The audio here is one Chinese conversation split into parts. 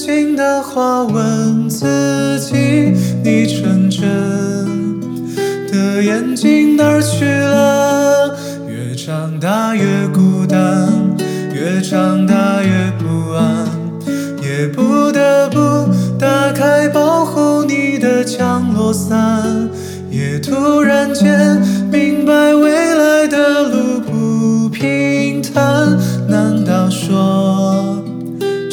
回曾经的话，问自己：你纯真的眼睛哪儿去了？越长大越孤单，越长大越不安，也不得不打开保护你的降落伞，也突然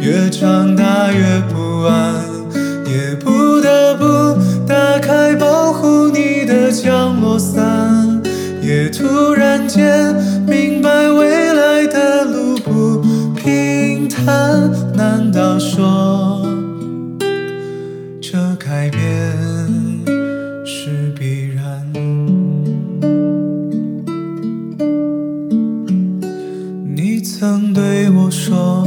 越长大越不安，也不得不打开保护你的降落伞，也突然间明白未来的路不平坦。难道说这改变是必然？你曾对我说，